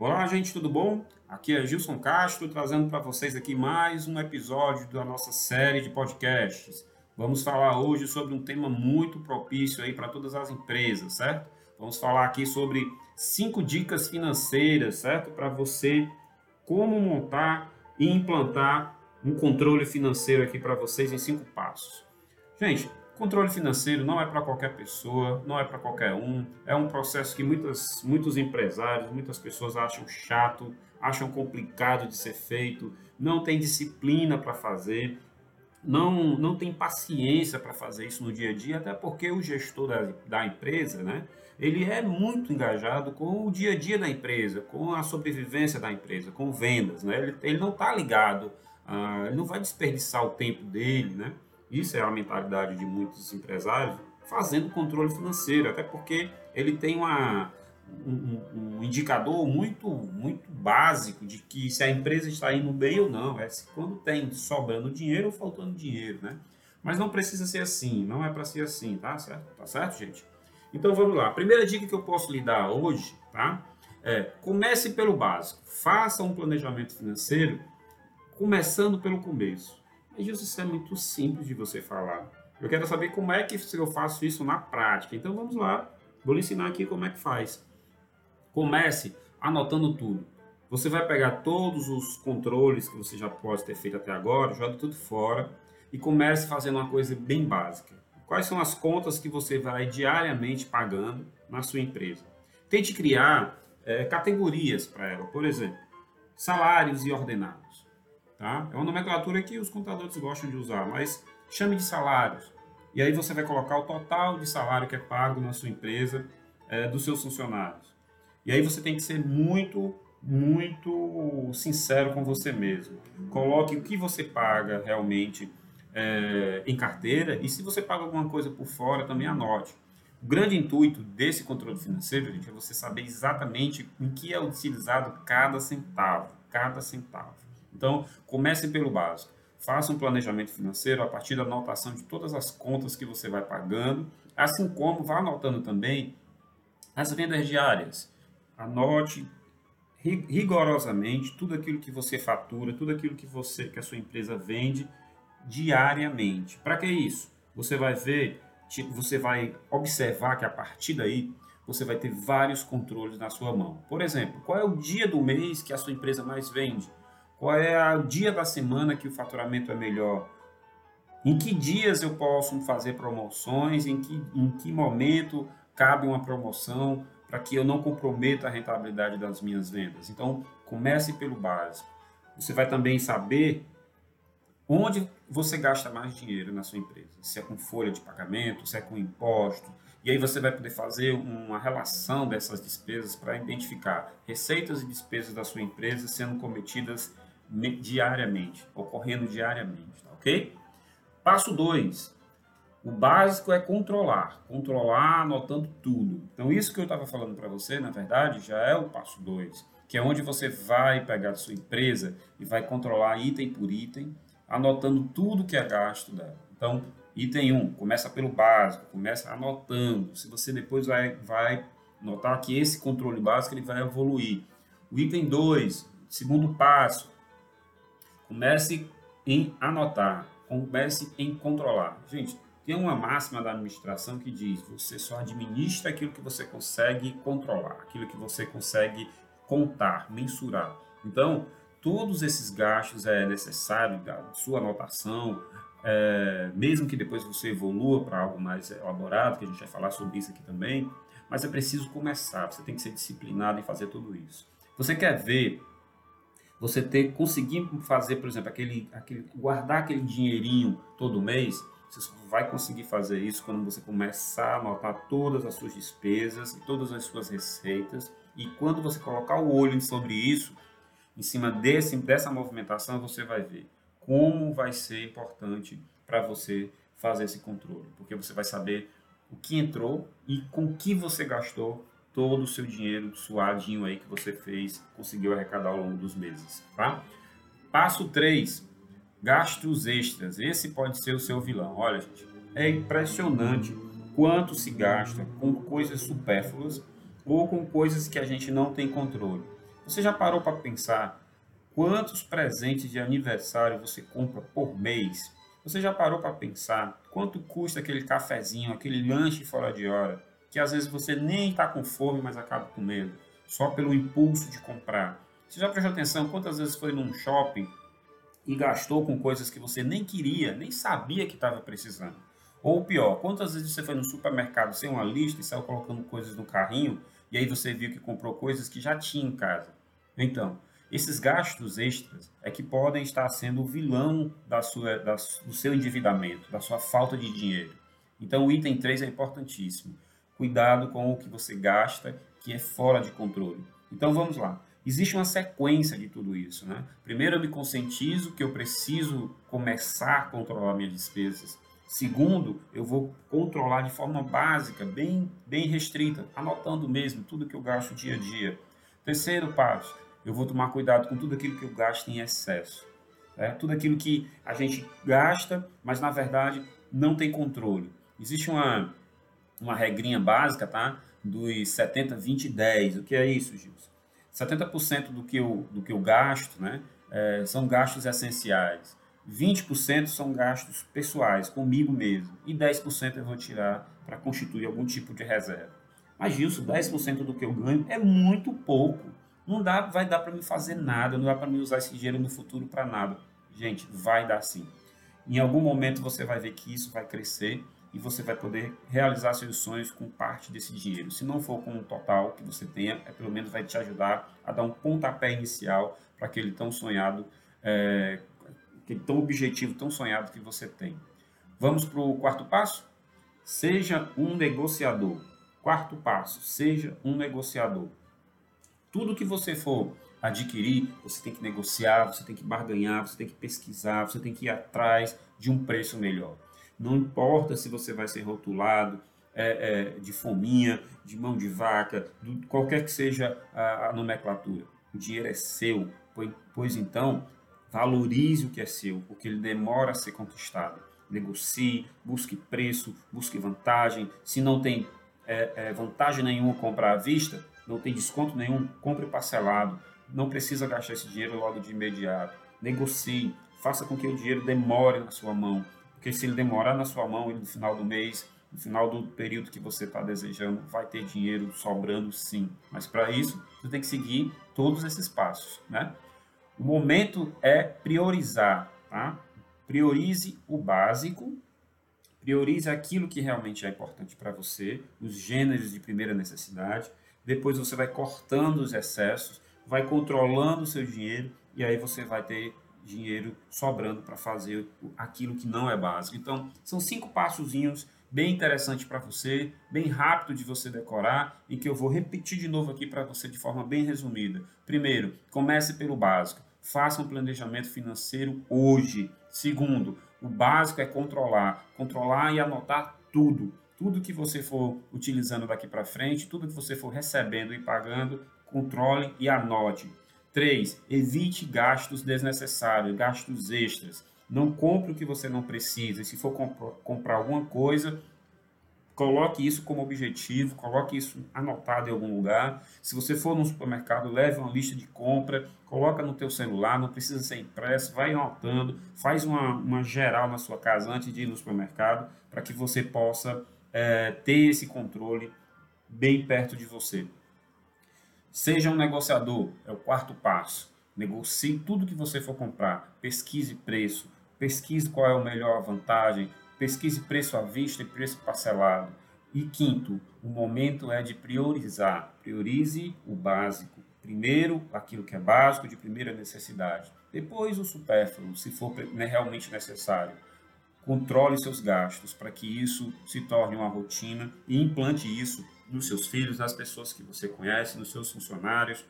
Olá, gente, tudo bom? Aqui é Gilson Castro trazendo para vocês aqui mais um episódio da nossa série de podcasts. Vamos falar hoje sobre um tema muito propício aí para todas as empresas, certo? Vamos falar aqui sobre cinco dicas financeiras, certo? Para você como montar e implantar um controle financeiro aqui para vocês em cinco passos. Gente, Controle financeiro não é para qualquer pessoa, não é para qualquer um. É um processo que muitas, muitos empresários, muitas pessoas acham chato, acham complicado de ser feito, não tem disciplina para fazer, não, não tem paciência para fazer isso no dia a dia, até porque o gestor da, da empresa, né, ele é muito engajado com o dia a dia da empresa, com a sobrevivência da empresa, com vendas. Né? Ele, ele não está ligado, uh, ele não vai desperdiçar o tempo dele, né? Isso é a mentalidade de muitos empresários fazendo controle financeiro, até porque ele tem uma, um, um, indicador muito, muito básico de que se a empresa está indo bem ou não, é se quando tem sobrando dinheiro ou faltando dinheiro, né? Mas não precisa ser assim, não é para ser assim, tá certo? Tá certo, gente? Então vamos lá. A primeira dica que eu posso lhe dar hoje, tá? É comece pelo básico. Faça um planejamento financeiro começando pelo começo. Mas isso é muito simples de você falar. Eu quero saber como é que eu faço isso na prática. Então vamos lá, vou lhe ensinar aqui como é que faz. Comece anotando tudo. Você vai pegar todos os controles que você já pode ter feito até agora, joga tudo fora e comece fazendo uma coisa bem básica. Quais são as contas que você vai diariamente pagando na sua empresa? Tente criar é, categorias para ela, por exemplo, salários e ordenados. Tá? É uma nomenclatura que os contadores gostam de usar, mas chame de salários. E aí você vai colocar o total de salário que é pago na sua empresa é, dos seus funcionários. E aí você tem que ser muito, muito sincero com você mesmo. Coloque o que você paga realmente é, em carteira e se você paga alguma coisa por fora, também anote. O grande intuito desse controle financeiro, gente, é você saber exatamente em que é utilizado cada centavo, cada centavo. Então, comece pelo básico. Faça um planejamento financeiro a partir da anotação de todas as contas que você vai pagando, assim como vá anotando também as vendas diárias. Anote rigorosamente tudo aquilo que você fatura, tudo aquilo que você que a sua empresa vende diariamente. Para que isso? Você vai ver, você vai observar que a partir daí você vai ter vários controles na sua mão. Por exemplo, qual é o dia do mês que a sua empresa mais vende? Qual é o dia da semana que o faturamento é melhor? Em que dias eu posso fazer promoções? Em que, em que momento cabe uma promoção para que eu não comprometa a rentabilidade das minhas vendas? Então, comece pelo básico. Você vai também saber onde você gasta mais dinheiro na sua empresa. Se é com folha de pagamento, se é com imposto. E aí você vai poder fazer uma relação dessas despesas para identificar receitas e despesas da sua empresa sendo cometidas diariamente, ocorrendo diariamente, tá ok? Passo 2. O básico é controlar, controlar anotando tudo. Então, isso que eu estava falando para você, na verdade, já é o passo 2, que é onde você vai pegar a sua empresa e vai controlar item por item, anotando tudo que é gasto dela. Então, item 1, um, começa pelo básico, começa anotando. Se você depois vai, vai notar que esse controle básico ele vai evoluir. O item 2, segundo passo, Comece em anotar, comece em controlar. Gente, tem uma máxima da administração que diz: você só administra aquilo que você consegue controlar, aquilo que você consegue contar, mensurar. Então, todos esses gastos é necessário da sua anotação, é, mesmo que depois você evolua para algo mais elaborado, que a gente vai falar sobre isso aqui também, mas é preciso começar, você tem que ser disciplinado em fazer tudo isso. Você quer ver você ter conseguir fazer, por exemplo, aquele, aquele guardar aquele dinheirinho todo mês, você só vai conseguir fazer isso quando você começar a anotar todas as suas despesas e todas as suas receitas. E quando você colocar o olho sobre isso, em cima desse, dessa movimentação, você vai ver como vai ser importante para você fazer esse controle, porque você vai saber o que entrou e com que você gastou todo o seu dinheiro suadinho aí que você fez, conseguiu arrecadar ao longo dos meses, tá? Passo 3, gastos extras. Esse pode ser o seu vilão. Olha, gente, é impressionante quanto se gasta com coisas supérfluas ou com coisas que a gente não tem controle. Você já parou para pensar quantos presentes de aniversário você compra por mês? Você já parou para pensar quanto custa aquele cafezinho, aquele lanche fora de hora, que às vezes você nem está com fome, mas acaba comendo, só pelo impulso de comprar? Você já prestou atenção quantas vezes foi num shopping e gastou com coisas que você nem queria, nem sabia que estava precisando? Ou pior, quantas vezes você foi no supermercado sem uma lista e saiu colocando coisas no carrinho e aí você viu que comprou coisas que já tinha em casa? Então, esses gastos extras é que podem estar sendo o vilão da sua, da, do seu endividamento, da sua falta de dinheiro. Então, o item 3 é importantíssimo. Cuidado com o que você gasta, que é fora de controle. Então, vamos lá. Existe uma sequência de tudo isso. Né? Primeiro, eu me conscientizo que eu preciso começar a controlar minhas despesas. Segundo, eu vou controlar de forma básica, bem, bem restrita, anotando mesmo tudo que eu gasto dia a dia. Terceiro passo, eu vou tomar cuidado com tudo aquilo que eu gasto em excesso. Né? Tudo aquilo que a gente gasta, mas na verdade não tem controle. Existe uma, uma regrinha básica, tá? Dos 70, 20 10. O que é isso, Gilson? 70% do que eu, do que eu gasto né, é, são gastos essenciais. 20% são gastos pessoais, comigo mesmo, e 10% eu vou tirar para constituir algum tipo de reserva. Mas, Gilson, 10% do que eu ganho é muito pouco. Não dá, vai dar para me fazer nada, não dá para me usar esse dinheiro no futuro para nada. Gente, vai dar sim. Em algum momento você vai ver que isso vai crescer e você vai poder realizar seus sonhos com parte desse dinheiro. Se não for com o total que você tenha, é, pelo menos vai te ajudar a dar um pontapé inicial para aquele tão sonhado é, aquele tão objetivo, tão sonhado que você tem. Vamos para o quarto passo? Seja um negociador. Quarto passo, seja um negociador. Tudo que você for adquirir, você tem que negociar, você tem que barganhar, você tem que pesquisar, você tem que ir atrás de um preço melhor. Não importa se você vai ser rotulado é, é, de fominha, de mão de vaca, do, qualquer que seja a, a nomenclatura. O dinheiro é seu, pois, pois então Valorize o que é seu, porque ele demora a ser conquistado. Negocie, busque preço, busque vantagem. Se não tem é, é, vantagem nenhuma comprar à vista, não tem desconto nenhum, compre parcelado. Não precisa gastar esse dinheiro logo de imediato. Negocie, faça com que o dinheiro demore na sua mão, porque se ele demorar na sua mão, ele no final do mês, no final do período que você está desejando, vai ter dinheiro sobrando sim. Mas para isso, você tem que seguir todos esses passos, né? O momento é priorizar, tá? Priorize o básico, priorize aquilo que realmente é importante para você, os gêneros de primeira necessidade. Depois você vai cortando os excessos, vai controlando o seu dinheiro e aí você vai ter dinheiro sobrando para fazer aquilo que não é básico. Então, são cinco passozinhos bem interessante para você, bem rápido de você decorar e que eu vou repetir de novo aqui para você de forma bem resumida. Primeiro, comece pelo básico. Faça um planejamento financeiro hoje. Segundo, o básico é controlar. Controlar e anotar tudo. Tudo que você for utilizando daqui para frente, tudo que você for recebendo e pagando, controle e anote. 3. Evite gastos desnecessários, gastos extras. Não compre o que você não precisa. E se for comp comprar alguma coisa, Coloque isso como objetivo, coloque isso anotado em algum lugar. Se você for no supermercado, leve uma lista de compra, coloca no teu celular, não precisa ser impresso, vai anotando, faz uma, uma geral na sua casa antes de ir no supermercado, para que você possa é, ter esse controle bem perto de você. Seja um negociador, é o quarto passo. Negocie tudo que você for comprar, pesquise preço, pesquise qual é a melhor vantagem, Pesquise preço à vista e preço parcelado. E quinto, o momento é de priorizar. Priorize o básico. Primeiro, aquilo que é básico, de primeira necessidade. Depois, o supérfluo, se for né, realmente necessário. Controle seus gastos para que isso se torne uma rotina e implante isso nos seus filhos, nas pessoas que você conhece, nos seus funcionários.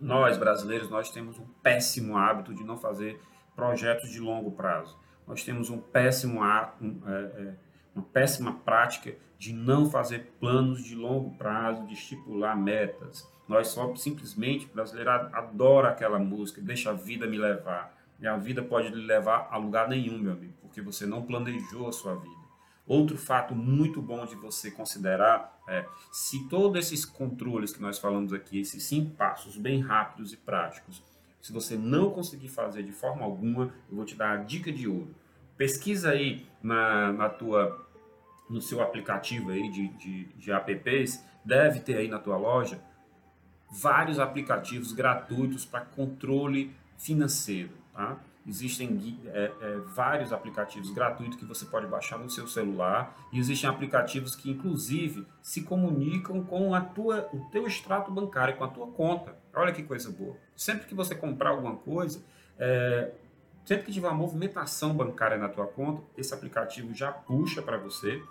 Nós, brasileiros, nós temos um péssimo hábito de não fazer projetos de longo prazo nós temos um péssimo um, é, é, uma péssima prática de não fazer planos de longo prazo, de estipular metas. Nós só simplesmente, brasileiro adora aquela música, deixa a vida me levar. E a vida pode lhe levar a lugar nenhum, meu amigo, porque você não planejou a sua vida. Outro fato muito bom de você considerar é se todos esses controles que nós falamos aqui, esses cinco passos bem rápidos e práticos, se você não conseguir fazer de forma alguma, eu vou te dar a dica de ouro. Pesquisa aí na, na tua, no seu aplicativo aí de, de, de apps, deve ter aí na tua loja vários aplicativos gratuitos para controle financeiro. Tá? Existem é, é, vários aplicativos gratuitos que você pode baixar no seu celular e existem aplicativos que, inclusive, se comunicam com a tua, o teu extrato bancário, com a tua conta. Olha que coisa boa. Sempre que você comprar alguma coisa, é, sempre que tiver uma movimentação bancária na tua conta, esse aplicativo já puxa para você,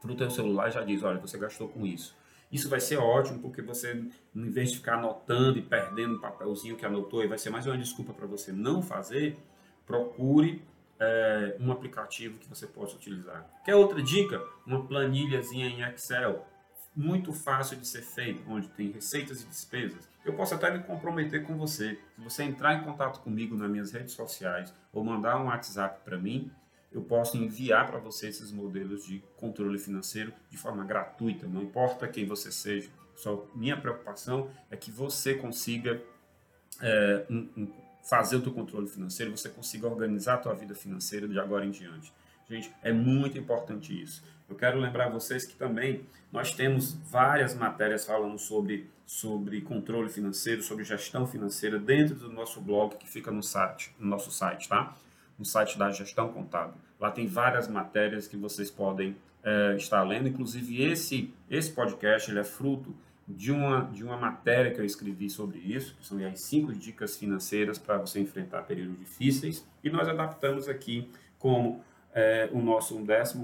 para o teu celular já diz, olha, você gastou com isso. Isso vai ser ótimo, porque você, em vez de ficar anotando e perdendo o papelzinho que anotou, e vai ser mais uma desculpa para você não fazer, procure é, um aplicativo que você possa utilizar. Quer outra dica? Uma planilhazinha em Excel, muito fácil de ser feito, onde tem receitas e despesas. Eu posso até me comprometer com você. Se você entrar em contato comigo nas minhas redes sociais ou mandar um WhatsApp para mim, eu posso enviar para você esses modelos de controle financeiro de forma gratuita, não importa quem você seja. Só minha preocupação é que você consiga é, um, um, fazer o seu controle financeiro, você consiga organizar a tua vida financeira de agora em diante. Gente, é muito importante isso. Eu quero lembrar vocês que também nós temos várias matérias falando sobre, sobre controle financeiro, sobre gestão financeira dentro do nosso blog que fica no site, no nosso site, tá? No site da Gestão Contábil. Lá tem várias matérias que vocês podem é, estar lendo. Inclusive, esse, esse podcast ele é fruto de uma, de uma matéria que eu escrevi sobre isso, que são as cinco dicas financeiras para você enfrentar períodos difíceis. E nós adaptamos aqui como é, o nosso 14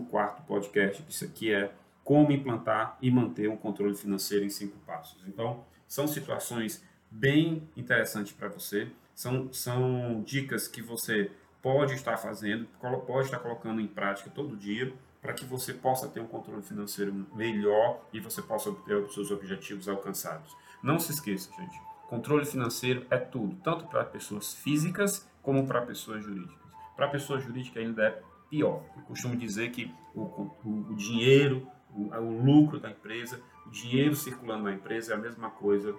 podcast, que isso aqui é como implantar e manter um controle financeiro em cinco passos. Então, são situações bem interessantes para você. São, são dicas que você pode estar fazendo, pode estar colocando em prática todo dia, para que você possa ter um controle financeiro melhor e você possa ter os seus objetivos alcançados. Não se esqueça, gente, controle financeiro é tudo, tanto para pessoas físicas como para pessoas jurídicas. Para pessoa jurídica ainda é pior. Eu costumo dizer que o, o, o dinheiro, o, o lucro da empresa, o dinheiro circulando na empresa é a mesma coisa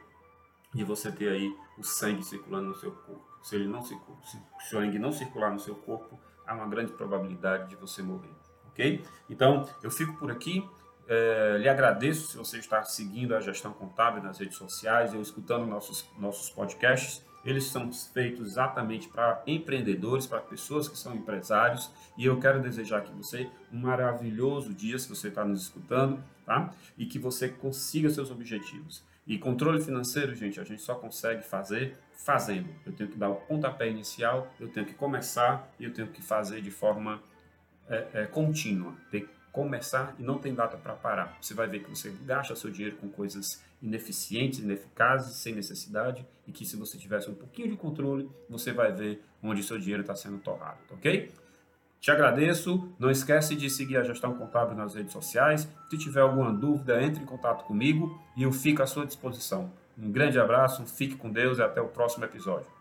de você ter aí o sangue circulando no seu corpo. Se ele não se, se o sangue não circular no seu corpo, há uma grande probabilidade de você morrer, ok? Então, eu fico por aqui. É, lhe agradeço se você está seguindo a gestão contábil nas redes sociais, ou escutando nossos, nossos podcasts. Eles são feitos exatamente para empreendedores, para pessoas que são empresários. E eu quero desejar que você um maravilhoso dia, se você está nos escutando, tá? E que você consiga seus objetivos. E controle financeiro, gente, a gente só consegue fazer fazendo. Eu tenho que dar o pontapé inicial, eu tenho que começar e eu tenho que fazer de forma é, é, contínua. Tem que começar e não tem data para parar. Você vai ver que você gasta seu dinheiro com coisas ineficientes, ineficazes, sem necessidade e que se você tivesse um pouquinho de controle, você vai ver onde seu dinheiro está sendo torrado, ok? Te agradeço. Não esquece de seguir a Gestão Contábil nas redes sociais. Se tiver alguma dúvida, entre em contato comigo e eu fico à sua disposição. Um grande abraço, fique com Deus e até o próximo episódio.